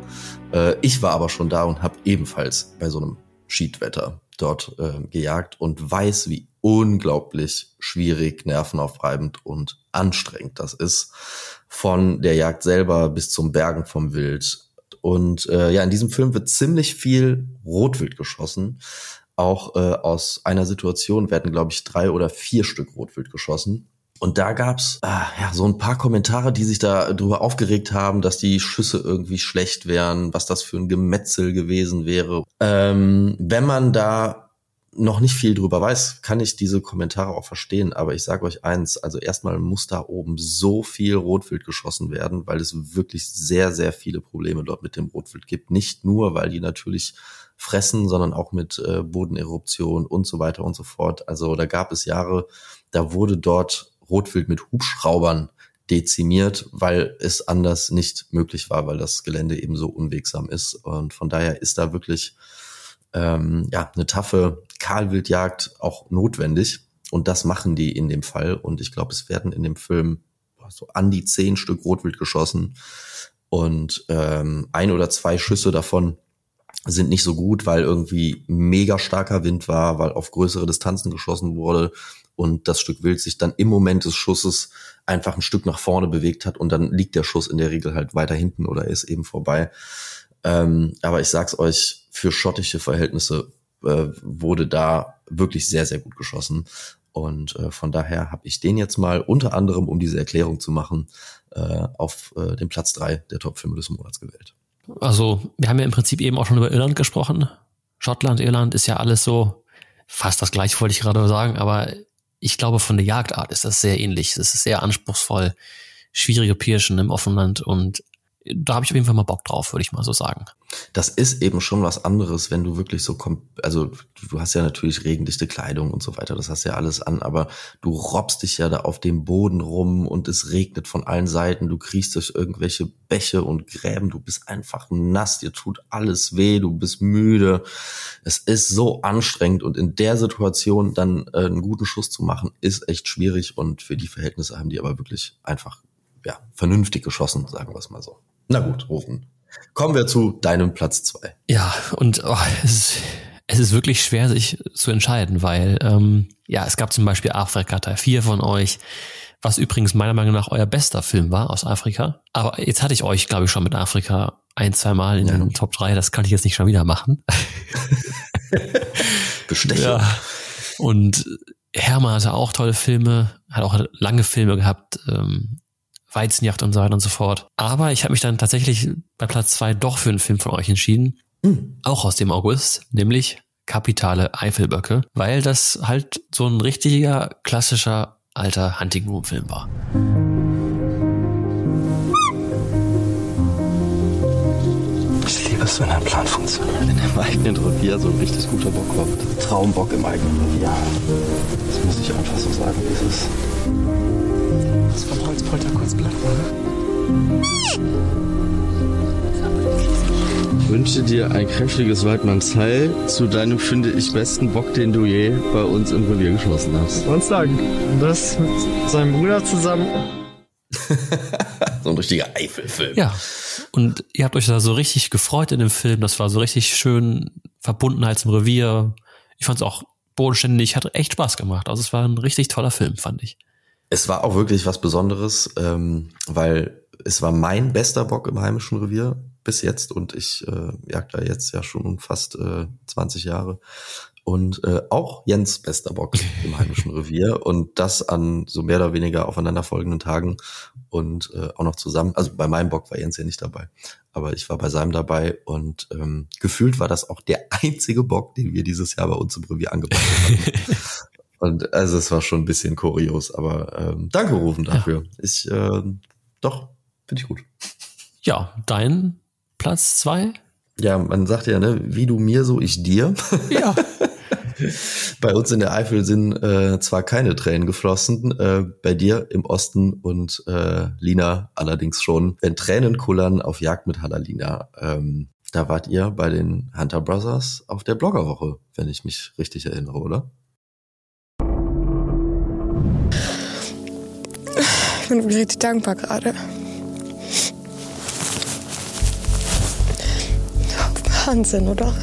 Äh, ich war aber schon da und habe ebenfalls bei so einem Schiedwetter dort äh, gejagt und weiß, wie unglaublich schwierig, nervenaufreibend und anstrengend das ist. Von der Jagd selber bis zum Bergen vom Wild. Und äh, ja, in diesem Film wird ziemlich viel Rotwild geschossen. Auch äh, aus einer Situation werden, glaube ich, drei oder vier Stück Rotwild geschossen. Und da gab's ah, ja so ein paar Kommentare, die sich da drüber aufgeregt haben, dass die Schüsse irgendwie schlecht wären, was das für ein Gemetzel gewesen wäre. Ähm, wenn man da noch nicht viel drüber weiß, kann ich diese Kommentare auch verstehen. Aber ich sage euch eins, also erstmal muss da oben so viel Rotwild geschossen werden, weil es wirklich sehr, sehr viele Probleme dort mit dem Rotwild gibt. Nicht nur, weil die natürlich fressen, sondern auch mit äh, Bodeneruption und so weiter und so fort. Also da gab es Jahre, da wurde dort Rotwild mit Hubschraubern dezimiert, weil es anders nicht möglich war, weil das Gelände eben so unwegsam ist. Und von daher ist da wirklich ähm, ja eine taffe Kahlwildjagd auch notwendig. Und das machen die in dem Fall. Und ich glaube, es werden in dem Film so an die zehn Stück Rotwild geschossen. Und ähm, ein oder zwei Schüsse davon sind nicht so gut, weil irgendwie mega starker Wind war, weil auf größere Distanzen geschossen wurde und das Stück Wild sich dann im Moment des Schusses einfach ein Stück nach vorne bewegt hat und dann liegt der Schuss in der Regel halt weiter hinten oder ist eben vorbei. Ähm, aber ich sag's euch, für schottische Verhältnisse äh, wurde da wirklich sehr, sehr gut geschossen. Und äh, von daher habe ich den jetzt mal unter anderem, um diese Erklärung zu machen, äh, auf äh, den Platz drei der Top-Filme des Monats gewählt. Also, wir haben ja im Prinzip eben auch schon über Irland gesprochen. Schottland, Irland ist ja alles so fast das gleiche, wollte ich gerade sagen, aber ich glaube, von der Jagdart ist das sehr ähnlich. Es ist sehr anspruchsvoll, schwierige Pirschen im Offenland und da habe ich auf jeden Fall mal Bock drauf, würde ich mal so sagen. Das ist eben schon was anderes, wenn du wirklich so komm, also du hast ja natürlich regendichte Kleidung und so weiter, das hast ja alles an, aber du robbst dich ja da auf dem Boden rum und es regnet von allen Seiten, du kriegst durch irgendwelche Bäche und Gräben, du bist einfach nass, dir tut alles weh, du bist müde. Es ist so anstrengend und in der Situation dann äh, einen guten Schuss zu machen, ist echt schwierig und für die Verhältnisse haben die aber wirklich einfach ja, vernünftig geschossen, sagen wir es mal so. Na gut, rufen. Kommen wir zu deinem Platz zwei. Ja, und oh, es, ist, es ist wirklich schwer, sich zu entscheiden, weil ähm, ja, es gab zum Beispiel Afrika Teil 4 von euch, was übrigens meiner Meinung nach euer bester Film war aus Afrika. Aber jetzt hatte ich euch, glaube ich, schon mit Afrika ein, zwei Mal in ja. den Top 3, das kann ich jetzt nicht schon wieder machen. Bestechung. Ja. Und Hermann hatte auch tolle Filme, hat auch lange Filme gehabt, ähm, Weizenjacht und so weiter und so fort. Aber ich habe mich dann tatsächlich bei Platz zwei doch für einen Film von euch entschieden. Mhm. Auch aus dem August, nämlich Kapitale Eifelböcke, weil das halt so ein richtiger, klassischer, alter Hunting-Room-Film war. Ich liebe es, wenn ein Plan funktioniert. In einem eigenen Revier so ein richtig guter Bock kommt. Traumbock im eigenen Revier. Das muss ich einfach so sagen, wie es ist das vom Holzpolter kurz war. Ich wünsche dir ein kräftiges Waldmanns Heil zu deinem, finde ich, besten Bock, den du je bei uns im Revier geschossen hast. Sonst sagen. Das mit seinem Bruder zusammen. so ein richtiger Eifelfilm. Ja. Und ihr habt euch da so richtig gefreut in dem Film. Das war so richtig schön Verbundenheit zum Revier. Ich fand es auch bodenständig, hat echt Spaß gemacht. Also es war ein richtig toller Film, fand ich. Es war auch wirklich was Besonderes, ähm, weil es war mein bester Bock im heimischen Revier bis jetzt und ich äh, jag da jetzt ja schon fast äh, 20 Jahre und äh, auch Jens bester Bock im heimischen Revier und das an so mehr oder weniger aufeinanderfolgenden Tagen und äh, auch noch zusammen. Also bei meinem Bock war Jens ja nicht dabei, aber ich war bei seinem dabei und ähm, gefühlt war das auch der einzige Bock, den wir dieses Jahr bei uns im Revier angebracht haben. Und also es war schon ein bisschen kurios, aber ähm, danke Rufen dafür. Ja. Ich äh, doch, finde ich gut. Ja, dein Platz zwei? Ja, man sagt ja, ne, wie du mir, so ich dir. Ja. bei uns in der Eifel sind äh, zwar keine Tränen geflossen, äh, bei dir im Osten und äh, Lina allerdings schon. Wenn Tränen kullern auf Jagd mit Hallalina, ähm, da wart ihr bei den Hunter Brothers auf der Bloggerwoche, wenn ich mich richtig erinnere, oder? Bin richtig dankbar gerade. Wahnsinn, oder?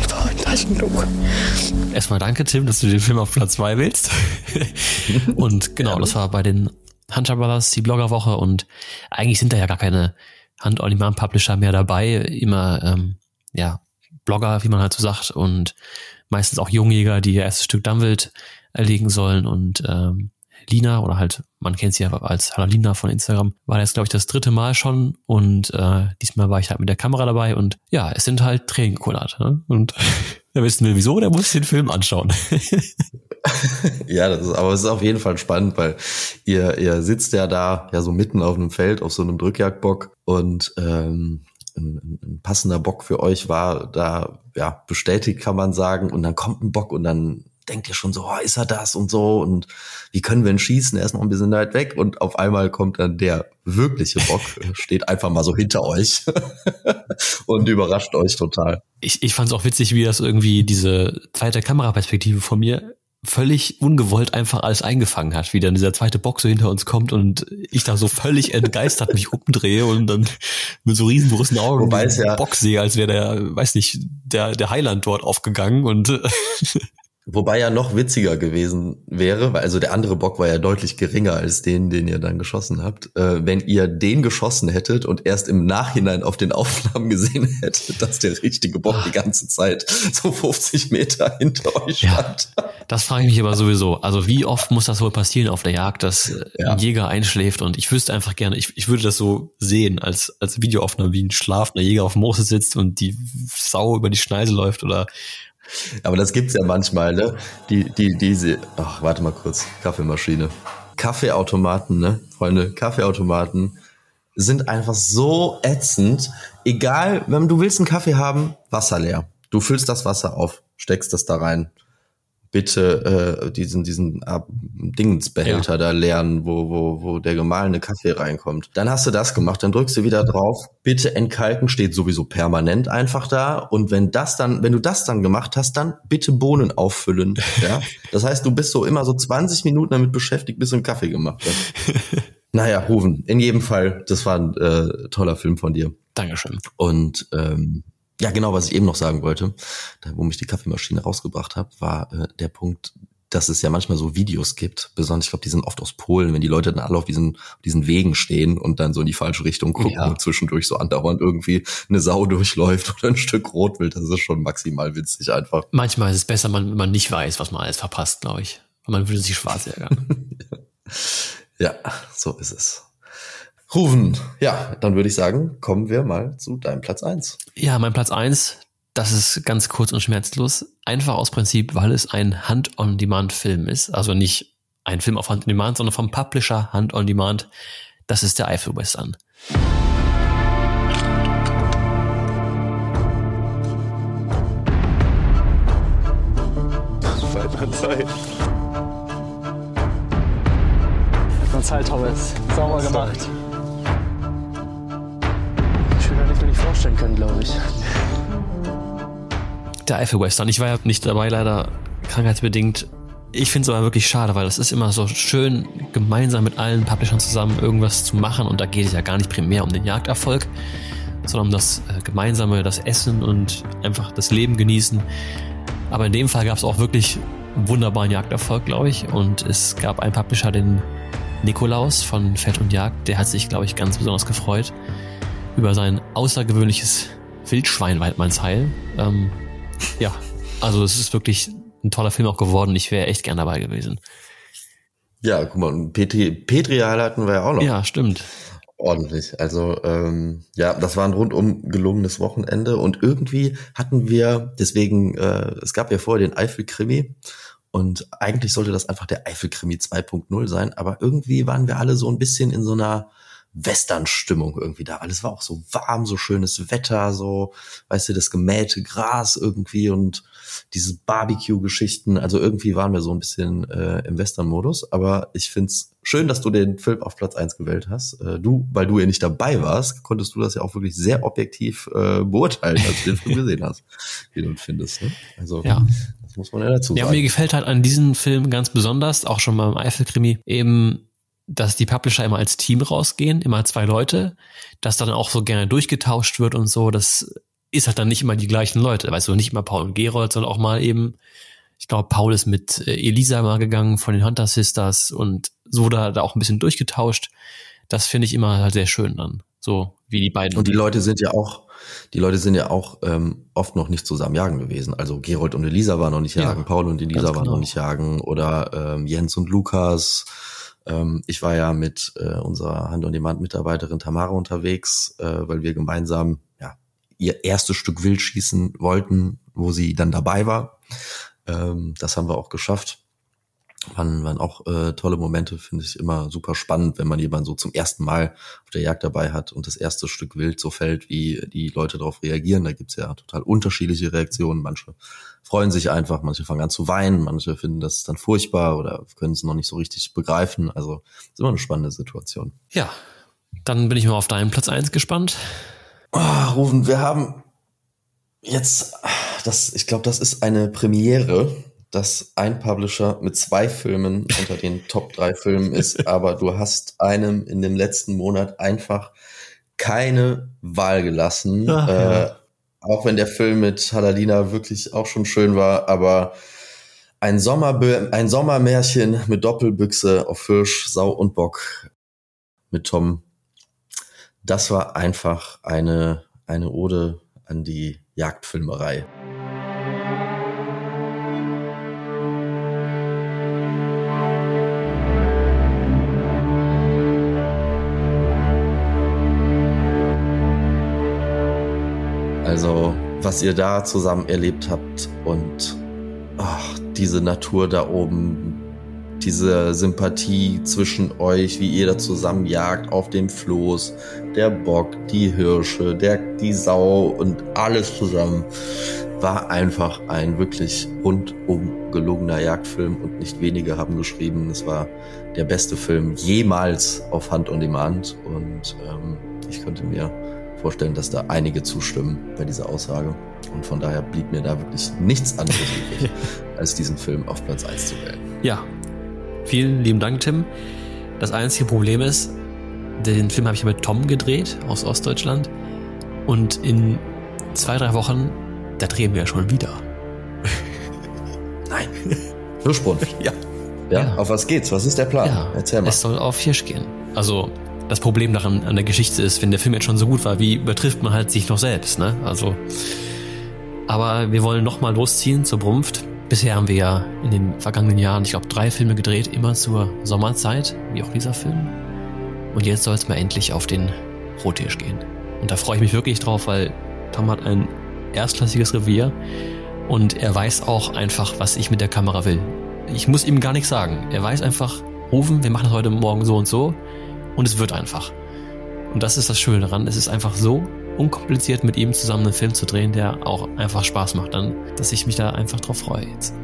Ich brauche ein Taschentuch. Erstmal danke, Tim, dass du den Film auf Platz 2 willst. und genau, das war bei den Hunter Brothers, die Bloggerwoche und eigentlich sind da ja gar keine Hand-on-Demand-Publisher mehr dabei. Immer, ähm, ja, Blogger, wie man halt so sagt. Und meistens auch Jungjäger, die ihr erstes Stück Dammwild erlegen sollen und ähm, Lina oder halt, man kennt sie ja als Lina von Instagram, war jetzt, glaube ich, das dritte Mal schon und äh, diesmal war ich halt mit der Kamera dabei und ja, es sind halt Tränen. Ne? Und wer wissen will, wieso, der muss den Film anschauen. ja, das ist, aber es ist auf jeden Fall spannend, weil ihr, ihr sitzt ja da ja so mitten auf einem Feld auf so einem Drückjagdbock und ähm, ein, ein passender Bock für euch war da ja bestätigt, kann man sagen. Und dann kommt ein Bock und dann denkt ihr schon so, oh, ist er das und so und wie können wir ihn schießen? Er ist noch ein bisschen weit weg und auf einmal kommt dann der wirkliche Bock, steht einfach mal so hinter euch und überrascht euch total. Ich, ich fand es auch witzig, wie das irgendwie diese zweite Kameraperspektive von mir völlig ungewollt einfach alles eingefangen hat, wie dann dieser zweite Bock so hinter uns kommt und ich da so völlig entgeistert mich umdrehe und dann mit so riesengroßen Augen Wobei es ja Bock sehe, als wäre der, weiß nicht, der, der Heiland dort aufgegangen und Wobei ja noch witziger gewesen wäre, weil also der andere Bock war ja deutlich geringer als den, den ihr dann geschossen habt, äh, wenn ihr den geschossen hättet und erst im Nachhinein auf den Aufnahmen gesehen hättet, dass der richtige Bock die ganze Zeit so 50 Meter hinter euch stand. Ja, das frage ich mich aber sowieso. Also wie oft muss das wohl passieren auf der Jagd, dass Ja. ein Jäger einschläft und ich wüsste einfach gerne, ich, ich würde das so sehen als, als Videoaufnahme, wie ein schlafender Jäger auf dem Moose sitzt und die Sau über die Schneise läuft oder Aber das gibt's ja manchmal, ne? Die, die, diese, ach, warte mal kurz, Kaffeemaschine. Kaffeeautomaten, ne? Freunde, Kaffeeautomaten sind einfach so ätzend. Egal, wenn du willst einen Kaffee haben, Wasser leer. Du füllst das Wasser auf, steckst das da rein. Bitte äh, diesen diesen äh, Dingensbehälter da leeren, wo wo wo der gemahlene Kaffee reinkommt. Dann hast du das gemacht, dann drückst du wieder drauf. Bitte entkalken steht sowieso permanent einfach da und wenn das dann, wenn du das dann gemacht hast, dann bitte Bohnen auffüllen, ja? Das heißt, du bist so immer so 20 Minuten damit beschäftigt, bis du einen Kaffee gemacht hast. naja, Ruven, in jedem Fall, das war ein äh, toller Film von dir. Dankeschön. Und ähm, ja, genau, was ich eben noch sagen wollte, da, wo mich die Kaffeemaschine rausgebracht hat, war äh, der Punkt, dass es ja manchmal so Videos gibt, besonders, ich glaube, die sind oft aus Polen, wenn die Leute dann alle auf diesen, auf diesen Wegen stehen und dann so in die falsche Richtung gucken Ja. und zwischendurch so andauernd irgendwie eine Sau durchläuft oder ein Stück Rotwild, das ist schon maximal witzig einfach. Manchmal ist es besser, wenn man nicht weiß, was man alles verpasst, glaube ich. Weil man würde sich schwarz ärgern. Ja, so ist es. Ruven, ja, dann würde ich sagen, kommen wir mal zu deinem Platz eins. ja, mein Platz eins, das ist ganz kurz und schmerzlos. Einfach aus Prinzip, weil es ein Hand-on-Demand-Film ist. Also nicht ein Film auf Hand-on-Demand, sondern vom Publisher Hand-on-Demand. Das ist der Eifel-Western. Zeit. Mal Zeit, Thomas. Sauber gemacht. Vorstellen können, glaube ich. Der Eifel-Western. Ich war ja nicht dabei, leider krankheitsbedingt. Ich finde es aber wirklich schade, weil es ist immer so schön, gemeinsam mit allen Publishern zusammen irgendwas zu machen. Und da geht es ja gar nicht primär um den Jagderfolg, sondern um das äh, Gemeinsame, das Essen und einfach das Leben genießen. Aber in dem Fall gab es auch wirklich wunderbaren Jagderfolg, glaube ich. Und es gab einen Publisher, den Nikolaus von Fett und Jagd, der hat sich, glaube ich, ganz besonders gefreut über sein außergewöhnliches Wildschwein-Weidmannsheil. Ähm, ja, also es ist wirklich ein toller Film auch geworden. Ich wäre echt gern dabei gewesen. Ja, guck mal, und Petri, Petri hatten wir ja auch noch. Ja, stimmt. Ordentlich. Also ähm, ja, das war ein rundum gelungenes Wochenende und irgendwie hatten wir, deswegen, äh, es gab ja vorher den Eifel-Krimi und eigentlich sollte das einfach der Eifel-Krimi 2.0 sein, aber irgendwie waren wir alle so ein bisschen in so einer Western-Stimmung irgendwie da. Alles war auch so warm, so schönes Wetter, so, weißt du, das gemähte Gras irgendwie und diese Barbecue-Geschichten. Also irgendwie waren wir so ein bisschen äh, im Western-Modus. Aber ich find's schön, dass du den Film auf Platz eins gewählt hast. Äh, du, weil du ja nicht dabei warst, konntest du das ja auch wirklich sehr objektiv äh, beurteilen, als du den Film gesehen hast, wie du ihn findest. Ne? Also Ja. das muss man ja dazu Ja, sagen. mir gefällt halt an diesem Film ganz besonders, auch schon beim Eifel-Krimi, eben, dass die Publisher immer als Team rausgehen, immer zwei Leute, dass dann auch so gerne durchgetauscht wird und so. Das ist halt dann nicht immer die gleichen Leute. Weißt du, nicht immer Paul und Gerold, sondern auch mal eben, ich glaube, Paul ist mit äh, Elisa mal gegangen von den Hunter Sisters und so da, da auch ein bisschen durchgetauscht. Das finde ich immer halt sehr schön dann. So wie die beiden. Und die Leute sind ja auch, die Leute sind ja auch ähm, oft noch nicht zusammen jagen gewesen. Also Gerold und Elisa waren noch nicht jagen, Ja, Paul und Elisa ganz waren genau. noch nicht jagen oder ähm, Jens und Lukas. Ähm, ich war ja mit äh, unserer Hand-on-Demand-Mitarbeiterin Tamara unterwegs, äh, weil wir gemeinsam ja ihr erstes Stück Wild schießen wollten, wo sie dann dabei war. Ähm, das haben wir auch geschafft. Waren, waren auch äh, tolle Momente, finde ich immer super spannend, wenn man jemanden so zum ersten Mal auf der Jagd dabei hat und das erste Stück Wild so fällt, wie die Leute darauf reagieren. Da gibt's ja total unterschiedliche Reaktionen. Manche freuen sich einfach, manche fangen an zu weinen, manche finden das dann furchtbar oder können es noch nicht so richtig begreifen. Also ist immer eine spannende Situation. Ja, dann bin ich mal auf deinen Platz eins gespannt. Oh, Rufen, wir haben jetzt, das, ich glaube, das ist eine Premiere, dass ein Publisher mit zwei Filmen unter den Top drei Filmen ist, aber du hast einem in dem letzten Monat einfach keine Wahl gelassen. Ach, ja. äh, auch wenn der Film mit Halalina wirklich auch schon schön war, aber ein, Sommerbe ein Sommermärchen mit Doppelbüchse auf Hirsch, Sau und Bock mit Tom. Das war einfach eine, eine Ode an die Jagdfilmerei. Also, was ihr da zusammen erlebt habt und ach, diese Natur da oben, diese Sympathie zwischen euch, wie ihr da zusammen jagt auf dem Floß, der Bock, die Hirsche, der, die Sau und alles zusammen, war einfach ein wirklich rundum gelungener Jagdfilm und nicht wenige haben geschrieben, es war der beste Film jemals auf Hand on Demand und ähm, ich könnte mir vorstellen, dass da einige zustimmen bei dieser Aussage. Und von daher blieb mir da wirklich nichts anderes übrig, als diesen Film auf Platz 1 zu wählen. Ja, vielen lieben Dank, Tim. Das einzige Problem ist, den Film habe ich mit Tom gedreht aus Ostdeutschland. Und in zwei, drei Wochen, da drehen wir ja schon wieder. Nein. Hirschbrunn. Ja. ja. Ja. auf was geht's? Was ist der Plan? Ja, Erzähl mal. es soll auf Hirsch gehen. Also das Problem daran an der Geschichte ist, wenn der Film jetzt schon so gut war, wie übertrifft man halt sich noch selbst, ne? Also, aber wir wollen noch mal losziehen zur Brunft. Bisher haben wir ja in den vergangenen Jahren, ich glaube, drei Filme gedreht, immer zur Sommerzeit, wie auch dieser Film. Und jetzt soll es mal endlich auf den Rothirsch gehen. Und da freue ich mich wirklich drauf, weil Tom hat ein erstklassiges Revier und er weiß auch einfach, was ich mit der Kamera will. Ich muss ihm gar nichts sagen. Er weiß einfach, rufen, wir machen das heute Morgen so und so und es wird einfach. Und das ist das Schöne daran. Es ist einfach so unkompliziert, mit ihm zusammen einen Film zu drehen, der auch einfach Spaß macht dann, dass ich mich da einfach drauf freue jetzt.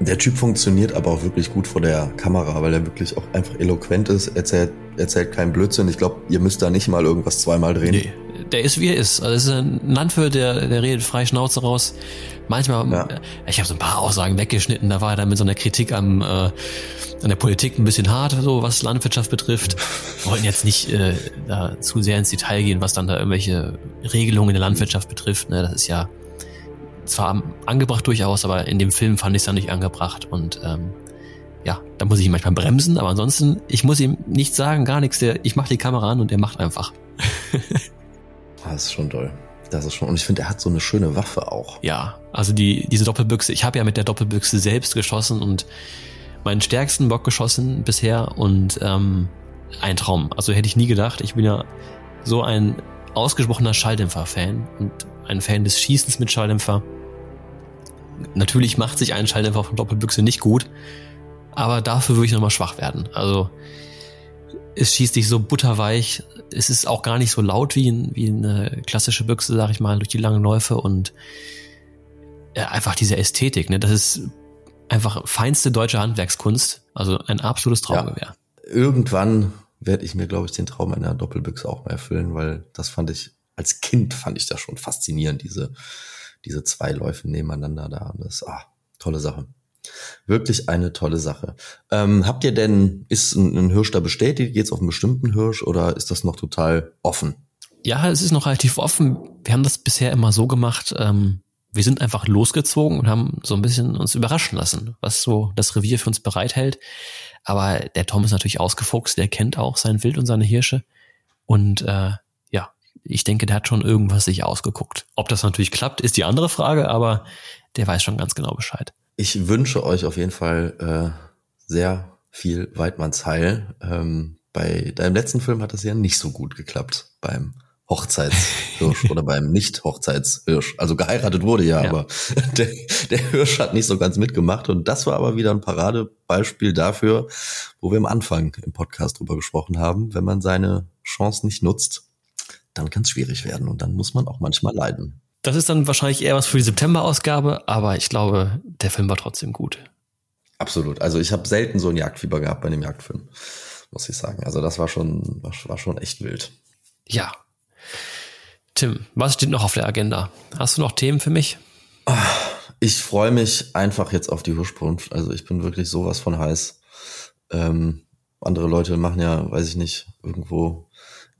Der Typ funktioniert aber auch wirklich gut vor der Kamera, weil er wirklich auch einfach eloquent ist, erzählt, erzählt keinen Blödsinn. Ich glaube, ihr müsst da nicht mal irgendwas zweimal drehen. Nee, der ist wie er ist. Also es ist ein Landwirt, der, der redet frei Schnauze raus. Manchmal, Ja. ich habe so ein paar Aussagen weggeschnitten, da war er dann mit so einer Kritik am, äh, an der Politik ein bisschen hart, so was Landwirtschaft betrifft. Wir wollten jetzt nicht äh, da zu sehr ins Detail gehen, was dann da irgendwelche Regelungen in der Landwirtschaft betrifft. Ne? Das ist ja zwar angebracht durchaus, aber in dem Film fand ich es dann nicht angebracht und ähm, ja, da muss ich ihn manchmal bremsen, aber ansonsten, ich muss ihm nichts sagen, gar nichts. Der, ich mache die Kamera an und der macht einfach. Das ist schon toll. Das ist schon, und ich finde, er hat so eine schöne Waffe auch. Ja, also die, diese Doppelbüchse, ich habe ja mit der Doppelbüchse selbst geschossen und meinen stärksten Bock geschossen bisher und ähm, ein Traum. Also hätte ich nie gedacht. Ich bin ja so ein ausgesprochener Schalldämpfer-Fan und ein Fan des Schießens mit Schalldämpfer. Natürlich macht sich ein Schalldämpfer von Doppelbüchse nicht gut, aber dafür würde ich nochmal schwach werden. Also es schießt dich so butterweich. Es ist auch gar nicht so laut wie, ein, wie eine klassische Büchse, sag ich mal, durch die langen Läufe und ja, einfach diese Ästhetik. Ne? Das ist einfach feinste deutsche Handwerkskunst. Also ein absolutes Traumgewehr. Irgendwann werde ich mir, glaube ich, den Traum einer Doppelbüchse auch mal erfüllen, weil das fand ich, als Kind fand ich das schon faszinierend, diese, diese zwei Läufe nebeneinander da. Das, ah, tolle Sache. Wirklich eine tolle Sache. Ähm, habt ihr denn, ist ein, ein Hirsch da bestätigt? Geht's auf einen bestimmten Hirsch oder ist das noch total offen? Ja, es ist noch relativ offen. Wir haben das bisher immer so gemacht. Ähm, wir sind einfach losgezogen und haben so ein bisschen uns überraschen lassen, was so das Revier für uns bereithält. Aber der Tom ist natürlich ausgefuchst, der kennt auch sein Wild und seine Hirsche. Und äh, ich denke, der hat schon irgendwas sich ausgeguckt. Ob das natürlich klappt, ist die andere Frage, aber der weiß schon ganz genau Bescheid. Ich wünsche euch auf jeden Fall äh, sehr viel Weidmannsheil. Ähm, bei deinem letzten Film hat das ja nicht so gut geklappt beim Hochzeitshirsch oder beim Nicht-Hochzeitshirsch. Also geheiratet wurde ja, ja. aber der, der Hirsch hat nicht so ganz mitgemacht. Und das war aber wieder ein Paradebeispiel dafür, wo wir am Anfang im Podcast drüber gesprochen haben. Wenn man seine Chance nicht nutzt, dann kann es schwierig werden und dann muss man auch manchmal leiden. Das ist dann wahrscheinlich eher was für die September-Ausgabe, aber ich glaube, der Film war trotzdem gut. Absolut. Also ich habe selten so ein Jagdfieber gehabt bei dem Jagdfilm, muss ich sagen. Also das war schon, war, war schon echt wild. Ja. Tim, was steht noch auf der Agenda? Hast du noch Themen für mich? Ich freue mich einfach jetzt auf die Hirschbrunft. Also ich bin wirklich sowas von heiß. Ähm, andere Leute machen ja, weiß ich nicht, irgendwo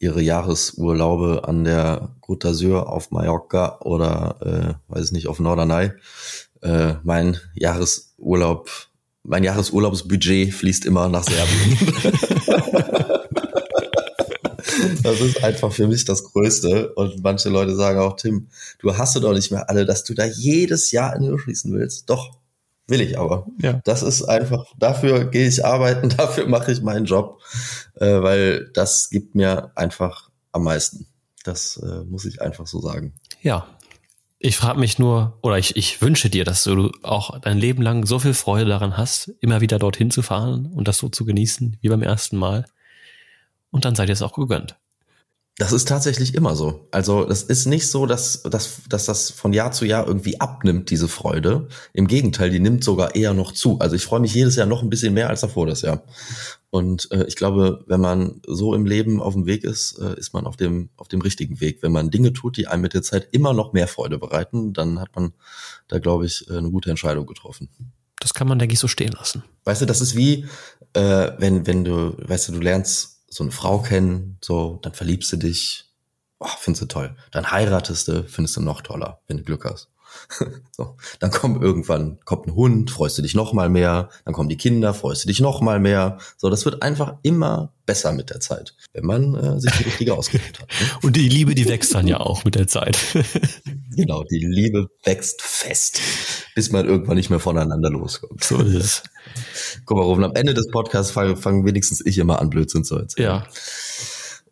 ihre Jahresurlaube an der Côte d'Azur auf Mallorca oder, äh, weiß ich nicht, auf Norderney. Äh, mein Jahresurlaub mein Jahresurlaubsbudget fließt immer nach Serbien. das ist einfach für mich das Größte. Und manche Leute sagen auch, Tim, du hast doch nicht mehr alle, dass du da jedes Jahr in Höhe schießen willst. Doch, will ich aber. Ja. Das ist einfach, dafür gehe ich arbeiten, dafür mache ich meinen Job, äh, weil das gibt mir einfach am meisten. Das äh, muss ich einfach so sagen. Ja, ich frage mich nur, oder ich, ich wünsche dir, dass du auch dein Leben lang so viel Freude daran hast, immer wieder dorthin zu fahren und das so zu genießen wie beim ersten Mal. Und dann seid ihr es auch gegönnt. Das ist tatsächlich immer so. Also das ist nicht so, dass, dass, dass das von Jahr zu Jahr irgendwie abnimmt, diese Freude. Im Gegenteil, die nimmt sogar eher noch zu. Also ich freue mich jedes Jahr noch ein bisschen mehr als davor das Jahr. Und äh, ich glaube, wenn man so im Leben auf dem Weg ist, äh, ist man auf dem, auf dem richtigen Weg. Wenn man Dinge tut, die einem mit der Zeit immer noch mehr Freude bereiten, dann hat man da, glaube ich, äh, eine gute Entscheidung getroffen. Das kann man, denke ich, so stehen lassen. Weißt du, das ist wie, äh, wenn, wenn du, weißt du, du lernst so eine Frau kennen, so, dann verliebst du dich, oh, findest du toll. Dann heiratest du, findest du noch toller, wenn du Glück hast. so, dann kommt irgendwann kommt ein Hund, freust du dich noch mal mehr, dann kommen die Kinder, freust du dich noch mal mehr. So, das wird einfach immer besser mit der Zeit, wenn man äh, sich die richtige ausgesucht hat. Ne? Und die Liebe, die wächst dann ja auch mit der Zeit. genau, die Liebe wächst fest, bis man irgendwann nicht mehr voneinander loskommt. So ist es. Guck mal, Rufen, am Ende des Podcasts fange fang wenigstens ich immer an, Blödsinn zu erzählen. Ja.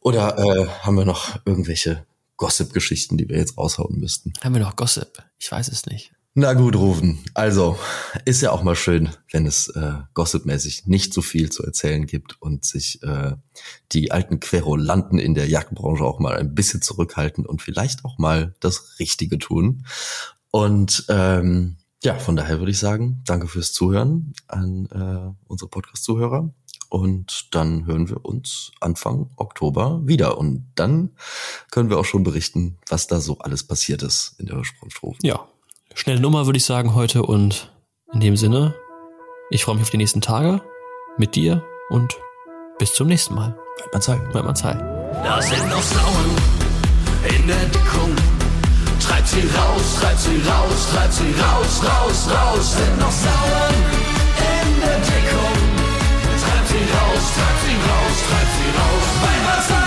Oder äh, haben wir noch irgendwelche Gossip-Geschichten, die wir jetzt raushauen müssten. Haben wir noch Gossip? Ich weiß es nicht. Na gut, Rufen. Also, ist ja auch mal schön, wenn es äh, gossipmäßig nicht so viel zu erzählen gibt und sich äh, die alten Querulanten in der Jagdbranche auch mal ein bisschen zurückhalten und vielleicht auch mal das Richtige tun. Und ähm, ja, von daher würde ich sagen, danke fürs Zuhören an äh, unsere Podcast-Zuhörer. Und dann hören wir uns Anfang Oktober wieder. Und dann können wir auch schon berichten, was da so alles passiert ist in der Ursprungsstrophe. Ja, schnelle Nummer würde ich sagen heute. Und in dem Sinne, ich freue mich auf die nächsten Tage mit dir und bis zum nächsten Mal. Bleibt man Zeit. Bleibt man Zeit. Da sind noch Frauen in der Deckung. Treibt sie raus, treibt sie raus, treibt sie raus, raus, raus. Sind noch Sauern in der Deckung. Treibt sie raus, treibt sie raus, treibt sie raus. Bei Wasser.